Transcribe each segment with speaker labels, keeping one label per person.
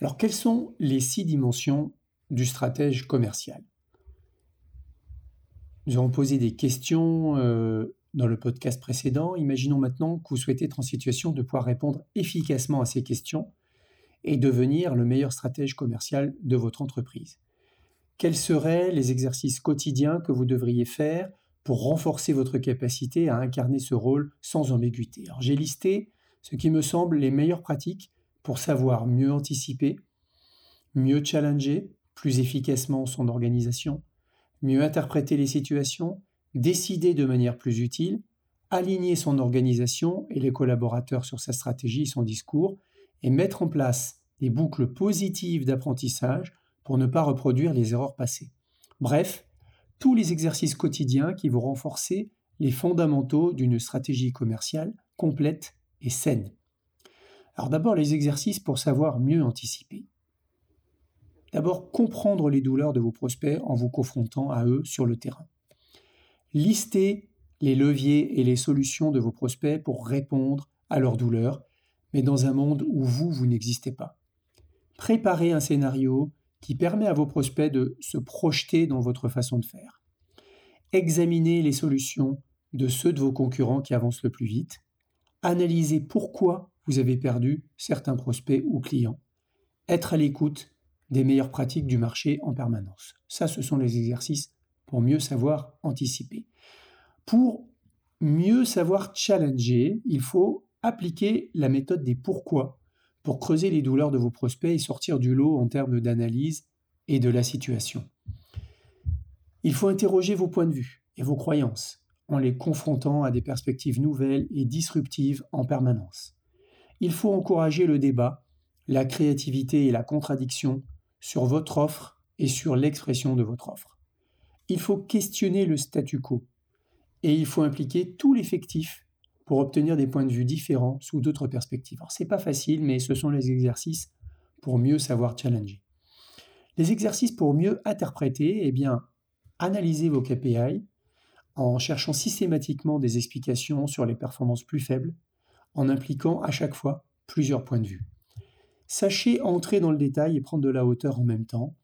Speaker 1: Alors, quelles sont les six dimensions du stratège commercial? Nous avons posé des questions euh, dans le podcast précédent. Imaginons maintenant que vous souhaitez être en situation de pouvoir répondre efficacement à ces questions et devenir le meilleur stratège commercial de votre entreprise. Quels seraient les exercices quotidiens que vous devriez faire pour renforcer votre capacité à incarner ce rôle sans ambiguïté? Alors j'ai listé ce qui me semble les meilleures pratiques pour savoir mieux anticiper, mieux challenger plus efficacement son organisation, mieux interpréter les situations, décider de manière plus utile, aligner son organisation et les collaborateurs sur sa stratégie et son discours, et mettre en place des boucles positives d'apprentissage pour ne pas reproduire les erreurs passées. Bref, tous les exercices quotidiens qui vont renforcer les fondamentaux d'une stratégie commerciale complète et saine. Alors d'abord les exercices pour savoir mieux anticiper. D'abord comprendre les douleurs de vos prospects en vous confrontant à eux sur le terrain. Listez les leviers et les solutions de vos prospects pour répondre à leurs douleurs, mais dans un monde où vous, vous n'existez pas. Préparez un scénario qui permet à vos prospects de se projeter dans votre façon de faire. Examinez les solutions de ceux de vos concurrents qui avancent le plus vite. Analysez pourquoi vous avez perdu certains prospects ou clients. Être à l'écoute des meilleures pratiques du marché en permanence. Ça, ce sont les exercices pour mieux savoir anticiper. Pour mieux savoir challenger, il faut appliquer la méthode des pourquoi pour creuser les douleurs de vos prospects et sortir du lot en termes d'analyse et de la situation. Il faut interroger vos points de vue et vos croyances en les confrontant à des perspectives nouvelles et disruptives en permanence. Il faut encourager le débat, la créativité et la contradiction sur votre offre et sur l'expression de votre offre il faut questionner le statu quo et il faut impliquer tout l'effectif pour obtenir des points de vue différents sous d'autres perspectives. Alors c'est pas facile, mais ce sont les exercices pour mieux savoir challenger. Les exercices pour mieux interpréter, eh bien, analyser vos KPI en cherchant systématiquement des explications sur les performances plus faibles, en impliquant à chaque fois plusieurs points de vue. Sachez entrer dans le détail et prendre de la hauteur en même temps,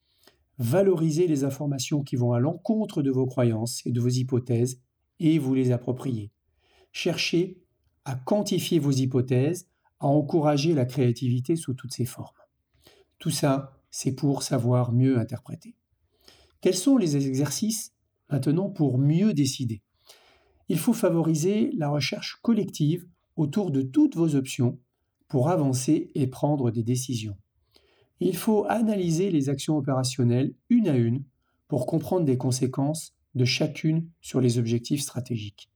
Speaker 1: Valorisez les informations qui vont à l'encontre de vos croyances et de vos hypothèses et vous les appropriez. Cherchez à quantifier vos hypothèses, à encourager la créativité sous toutes ses formes. Tout ça, c'est pour savoir mieux interpréter. Quels sont les exercices maintenant pour mieux décider? Il faut favoriser la recherche collective autour de toutes vos options pour avancer et prendre des décisions il faut analyser les actions opérationnelles une à une pour comprendre les conséquences de chacune sur les objectifs stratégiques.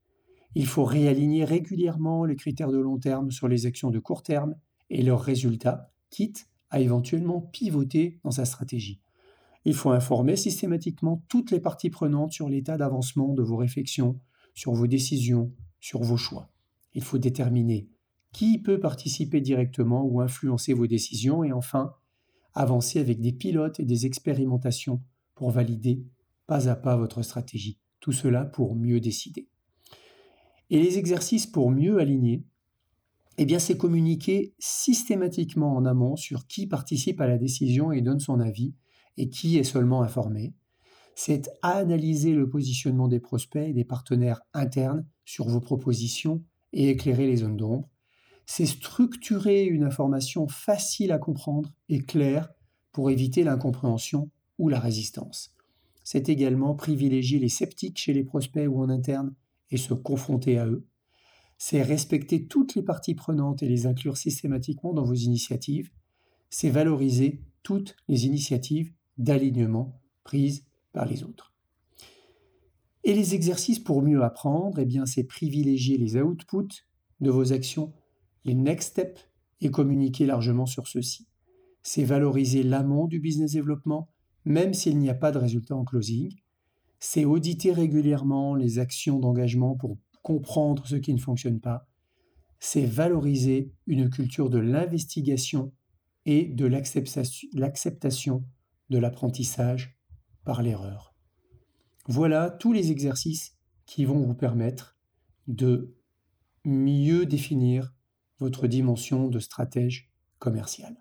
Speaker 1: Il faut réaligner régulièrement les critères de long terme sur les actions de court terme et leurs résultats, quitte à éventuellement pivoter dans sa stratégie. Il faut informer systématiquement toutes les parties prenantes sur l'état d'avancement de vos réflexions, sur vos décisions, sur vos choix. Il faut déterminer qui peut participer directement ou influencer vos décisions et enfin avancez avec des pilotes et des expérimentations pour valider pas à pas votre stratégie. Tout cela pour mieux décider. Et les exercices pour mieux aligner, eh bien, c'est communiquer systématiquement en amont sur qui participe à la décision et donne son avis et qui est seulement informé. C'est analyser le positionnement des prospects et des partenaires internes sur vos propositions et éclairer les zones d'ombre c'est structurer une information facile à comprendre et claire pour éviter l'incompréhension ou la résistance. C'est également privilégier les sceptiques chez les prospects ou en interne et se confronter à eux. C'est respecter toutes les parties prenantes et les inclure systématiquement dans vos initiatives. C'est valoriser toutes les initiatives d'alignement prises par les autres. Et les exercices pour mieux apprendre, eh bien, c'est privilégier les outputs de vos actions les next steps et communiquer largement sur ceux-ci. C'est valoriser l'amont du business développement, même s'il n'y a pas de résultat en closing. C'est auditer régulièrement les actions d'engagement pour comprendre ce qui ne fonctionne pas. C'est valoriser une culture de l'investigation et de l'acceptation de l'apprentissage par l'erreur. Voilà tous les exercices qui vont vous permettre de mieux définir votre dimension de stratège commercial.